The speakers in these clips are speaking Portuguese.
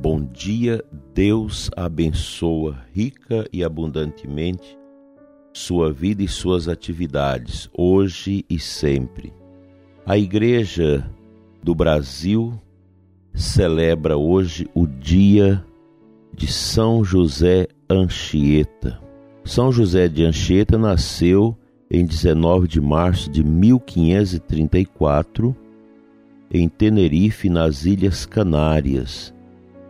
bom dia, Deus abençoa rica e abundantemente sua vida e suas atividades, hoje e sempre. A Igreja do Brasil celebra hoje o dia de São José Anchieta. São José de Anchieta nasceu em 19 de março de 1534 em Tenerife, nas Ilhas Canárias,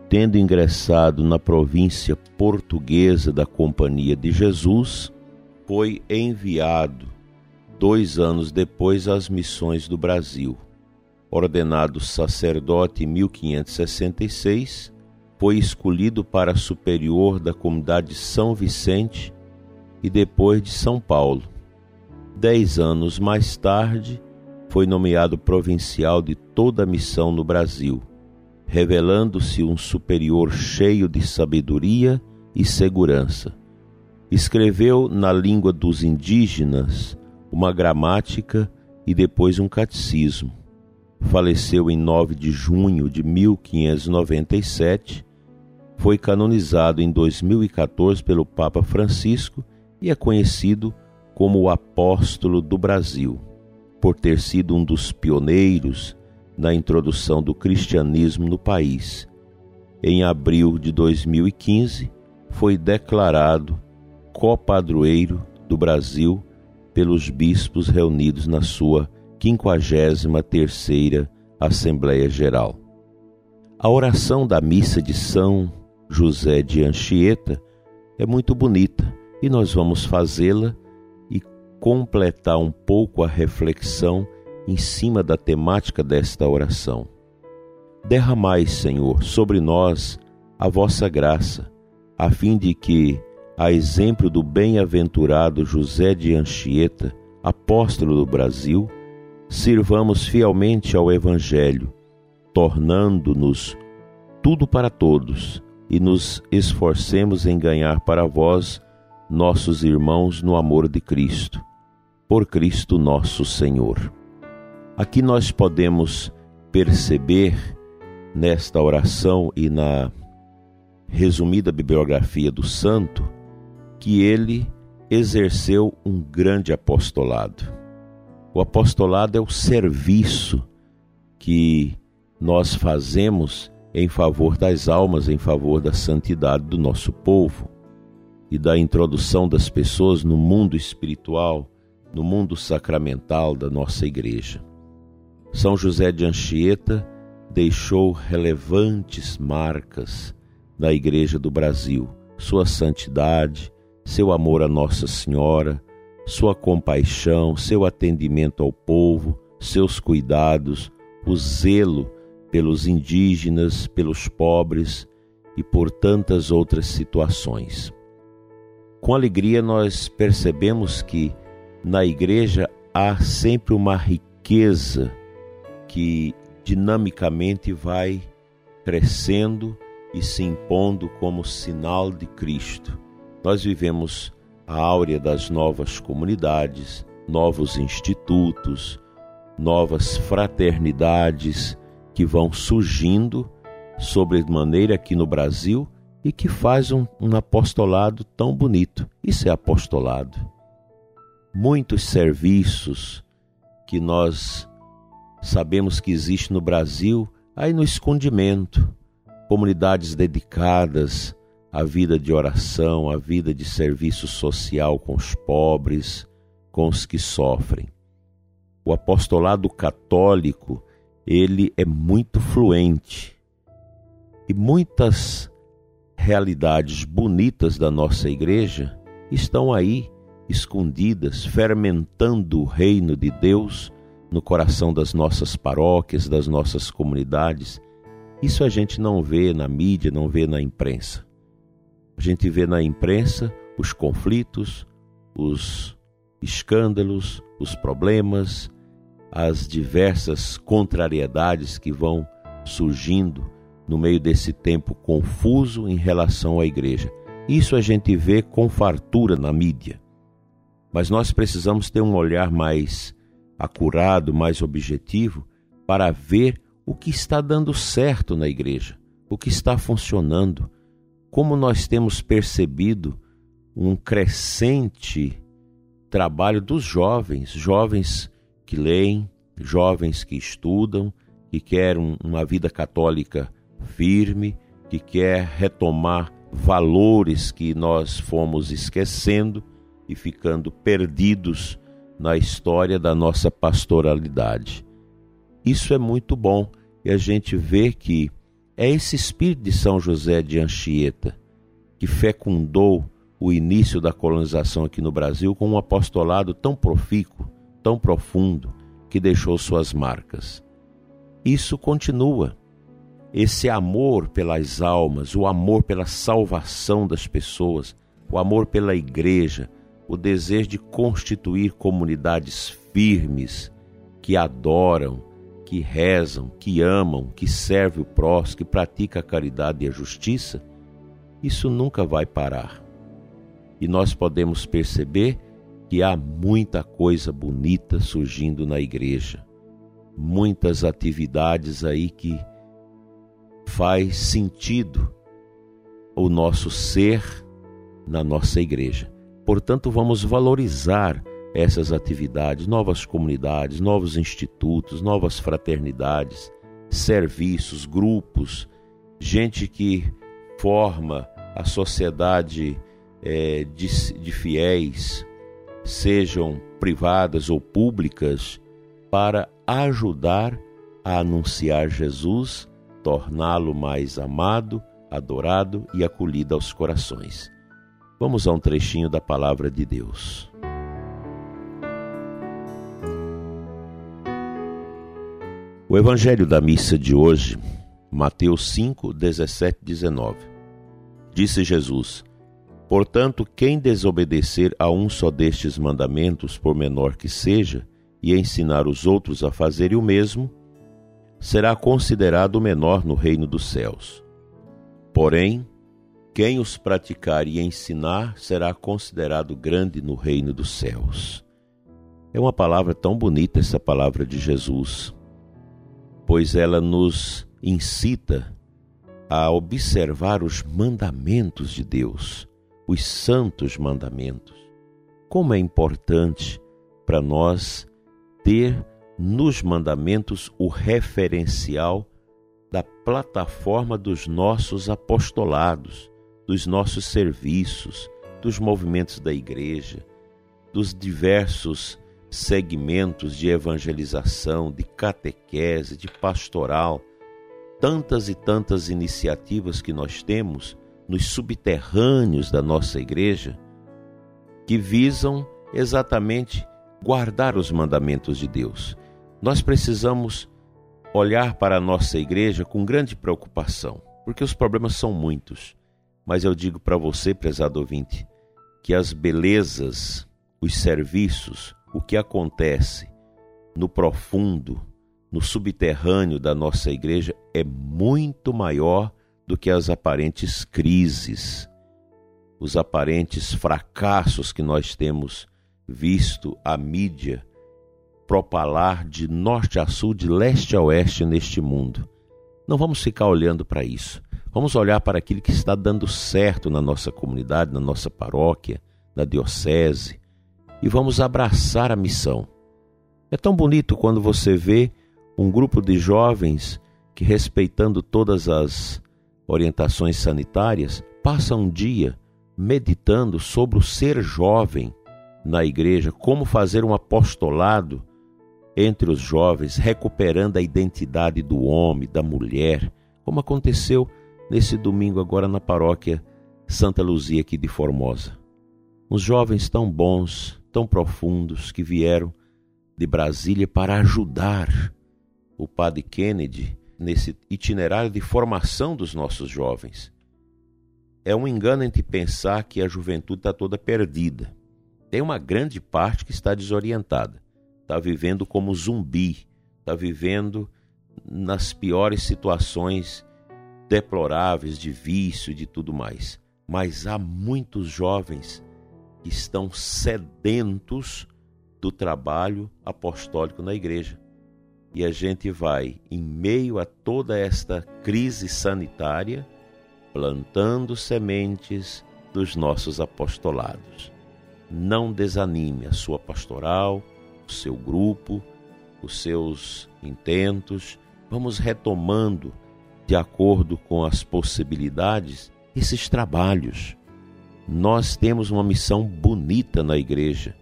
tendo ingressado na província portuguesa da Companhia de Jesus, foi enviado dois anos depois às missões do Brasil. Ordenado sacerdote em 1566, foi escolhido para superior da comunidade São Vicente e depois de São Paulo. Dez anos mais tarde, foi nomeado provincial de toda a missão no Brasil, revelando-se um superior cheio de sabedoria e segurança. Escreveu na língua dos indígenas uma gramática e depois um catecismo. Faleceu em 9 de junho de 1597. Foi canonizado em 2014 pelo Papa Francisco e é conhecido como o apóstolo do Brasil por ter sido um dos pioneiros na introdução do cristianismo no país. Em abril de 2015, foi declarado copadroeiro do Brasil pelos bispos reunidos na sua 53ª Assembleia Geral. A oração da missa de São José de Anchieta é muito bonita e nós vamos fazê-la completar um pouco a reflexão em cima da temática desta oração. Derramai, Senhor, sobre nós a vossa graça, a fim de que, a exemplo do bem-aventurado José de Anchieta, apóstolo do Brasil, sirvamos fielmente ao Evangelho, tornando-nos tudo para todos e nos esforcemos em ganhar para vós nossos irmãos no amor de Cristo por Cristo nosso Senhor. Aqui nós podemos perceber nesta oração e na resumida bibliografia do santo que ele exerceu um grande apostolado. O apostolado é o serviço que nós fazemos em favor das almas, em favor da santidade do nosso povo e da introdução das pessoas no mundo espiritual no mundo sacramental da nossa igreja. São José de Anchieta deixou relevantes marcas na Igreja do Brasil, sua santidade, seu amor a Nossa Senhora, sua compaixão, seu atendimento ao povo, seus cuidados, o zelo pelos indígenas, pelos pobres e por tantas outras situações. Com alegria nós percebemos que na igreja há sempre uma riqueza que dinamicamente vai crescendo e se impondo como sinal de Cristo. Nós vivemos a áurea das novas comunidades, novos institutos, novas fraternidades que vão surgindo sobremaneira aqui no Brasil e que faz um, um apostolado tão bonito. Isso é apostolado muitos serviços que nós sabemos que existe no Brasil, aí no escondimento, comunidades dedicadas à vida de oração, à vida de serviço social com os pobres, com os que sofrem. O apostolado católico, ele é muito fluente. E muitas realidades bonitas da nossa igreja estão aí escondidas, fermentando o reino de Deus no coração das nossas paróquias, das nossas comunidades. Isso a gente não vê na mídia, não vê na imprensa. A gente vê na imprensa os conflitos, os escândalos, os problemas, as diversas contrariedades que vão surgindo no meio desse tempo confuso em relação à igreja. Isso a gente vê com fartura na mídia. Mas nós precisamos ter um olhar mais acurado, mais objetivo, para ver o que está dando certo na igreja, o que está funcionando, como nós temos percebido um crescente trabalho dos jovens, jovens que leem, jovens que estudam, que querem uma vida católica firme, que quer retomar valores que nós fomos esquecendo e ficando perdidos na história da nossa pastoralidade. Isso é muito bom e a gente vê que é esse espírito de São José de Anchieta que fecundou o início da colonização aqui no Brasil com um apostolado tão profícuo, tão profundo, que deixou suas marcas. Isso continua. Esse amor pelas almas, o amor pela salvação das pessoas, o amor pela igreja, o desejo de constituir comunidades firmes que adoram, que rezam, que amam, que servem o próximo, que pratica a caridade e a justiça, isso nunca vai parar. E nós podemos perceber que há muita coisa bonita surgindo na igreja, muitas atividades aí que faz sentido o nosso ser na nossa igreja. Portanto, vamos valorizar essas atividades, novas comunidades, novos institutos, novas fraternidades, serviços, grupos, gente que forma a sociedade é, de, de fiéis, sejam privadas ou públicas, para ajudar a anunciar Jesus, torná-lo mais amado, adorado e acolhido aos corações. Vamos a um trechinho da palavra de Deus. O Evangelho da missa de hoje, Mateus 5, 17 19. Disse Jesus: Portanto, quem desobedecer a um só destes mandamentos, por menor que seja, e ensinar os outros a fazerem o mesmo, será considerado menor no reino dos céus. Porém, quem os praticar e ensinar será considerado grande no reino dos céus. É uma palavra tão bonita essa palavra de Jesus pois ela nos incita a observar os mandamentos de Deus, os santos mandamentos. Como é importante para nós ter nos mandamentos o referencial da plataforma dos nossos apostolados, dos nossos serviços, dos movimentos da igreja, dos diversos segmentos de evangelização, de catequese, de pastoral, tantas e tantas iniciativas que nós temos nos subterrâneos da nossa igreja que visam exatamente guardar os mandamentos de Deus. Nós precisamos olhar para a nossa igreja com grande preocupação, porque os problemas são muitos. Mas eu digo para você, prezado ouvinte, que as belezas, os serviços, o que acontece no profundo, no subterrâneo da nossa igreja é muito maior do que as aparentes crises, os aparentes fracassos que nós temos visto a mídia propalar de norte a sul, de leste a oeste neste mundo. Não vamos ficar olhando para isso. Vamos olhar para aquilo que está dando certo na nossa comunidade, na nossa paróquia, na diocese, e vamos abraçar a missão. É tão bonito quando você vê um grupo de jovens que, respeitando todas as orientações sanitárias, passa um dia meditando sobre o ser jovem na igreja, como fazer um apostolado entre os jovens, recuperando a identidade do homem, da mulher, como aconteceu nesse domingo agora na paróquia Santa Luzia aqui de Formosa. Uns jovens tão bons, tão profundos que vieram de Brasília para ajudar o padre Kennedy nesse itinerário de formação dos nossos jovens. é um engano em pensar que a juventude está toda perdida. Tem uma grande parte que está desorientada, está vivendo como zumbi, está vivendo nas piores situações deploráveis de vício e de tudo mais. Mas há muitos jovens que estão sedentos do trabalho apostólico na igreja. E a gente vai, em meio a toda esta crise sanitária, plantando sementes dos nossos apostolados. Não desanime a sua pastoral, o seu grupo, os seus intentos. Vamos retomando, de acordo com as possibilidades, esses trabalhos. Nós temos uma missão bonita na igreja,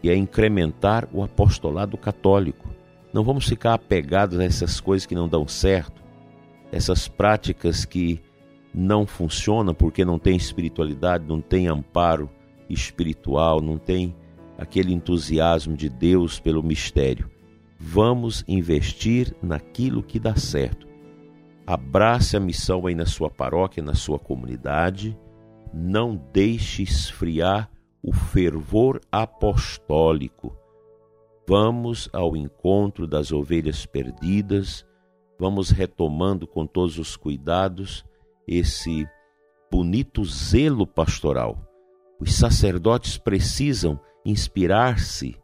que é incrementar o apostolado católico. Não vamos ficar apegados a essas coisas que não dão certo, essas práticas que não funcionam porque não tem espiritualidade, não tem amparo espiritual, não tem aquele entusiasmo de Deus pelo mistério. Vamos investir naquilo que dá certo. Abrace a missão aí na sua paróquia, na sua comunidade. Não deixe esfriar o fervor apostólico. Vamos ao encontro das ovelhas perdidas, vamos retomando com todos os cuidados esse bonito zelo pastoral. Os sacerdotes precisam inspirar-se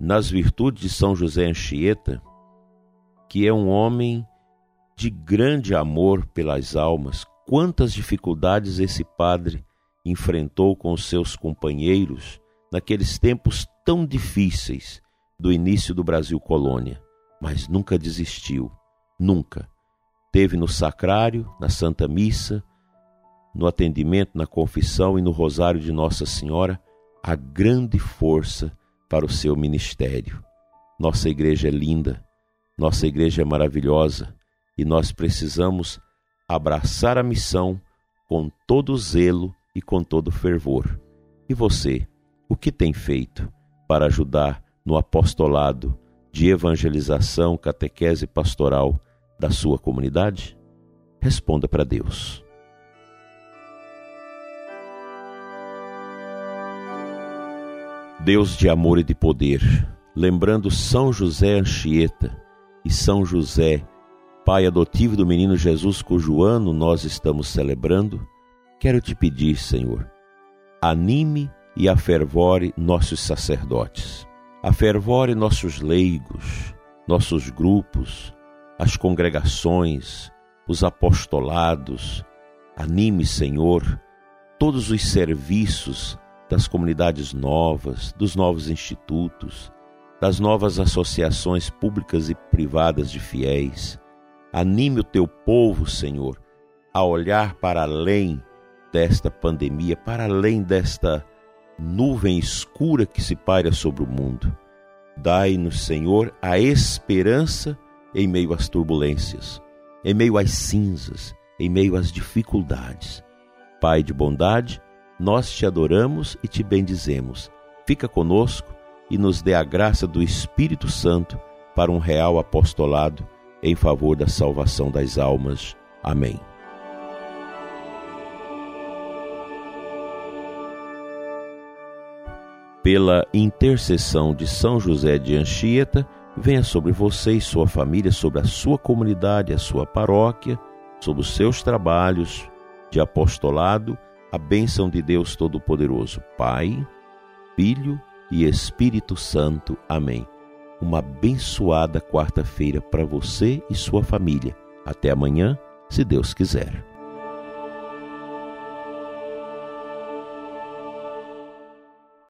nas virtudes de São José Anchieta, que é um homem de grande amor pelas almas. Quantas dificuldades esse padre enfrentou com os seus companheiros naqueles tempos tão difíceis do início do Brasil colônia, mas nunca desistiu, nunca. Teve no sacrário, na Santa Missa, no atendimento, na confissão e no rosário de Nossa Senhora a grande força para o seu ministério. Nossa igreja é linda, nossa igreja é maravilhosa e nós precisamos abraçar a missão com todo zelo e com todo fervor. E você, o que tem feito para ajudar no apostolado de evangelização, catequese pastoral da sua comunidade? Responda para Deus. Deus de amor e de poder, lembrando São José Anchieta e São José, pai adotivo do menino Jesus, cujo ano nós estamos celebrando, quero te pedir, Senhor, anime e afervore nossos sacerdotes, afervore nossos leigos, nossos grupos, as congregações, os apostolados, anime, Senhor, todos os serviços das comunidades novas, dos novos institutos, das novas associações públicas e privadas de fiéis. Anime o teu povo, Senhor, a olhar para além desta pandemia, para além desta nuvem escura que se paira sobre o mundo. Dai-nos, Senhor, a esperança em meio às turbulências, em meio às cinzas, em meio às dificuldades. Pai de bondade, nós te adoramos e te bendizemos. Fica conosco e nos dê a graça do Espírito Santo para um real apostolado em favor da salvação das almas. Amém. Pela intercessão de São José de Anchieta, venha sobre você e sua família, sobre a sua comunidade, a sua paróquia, sobre os seus trabalhos de apostolado, a bênção de Deus Todo-Poderoso, Pai, Filho e Espírito Santo. Amém. Uma abençoada quarta-feira para você e sua família. Até amanhã, se Deus quiser.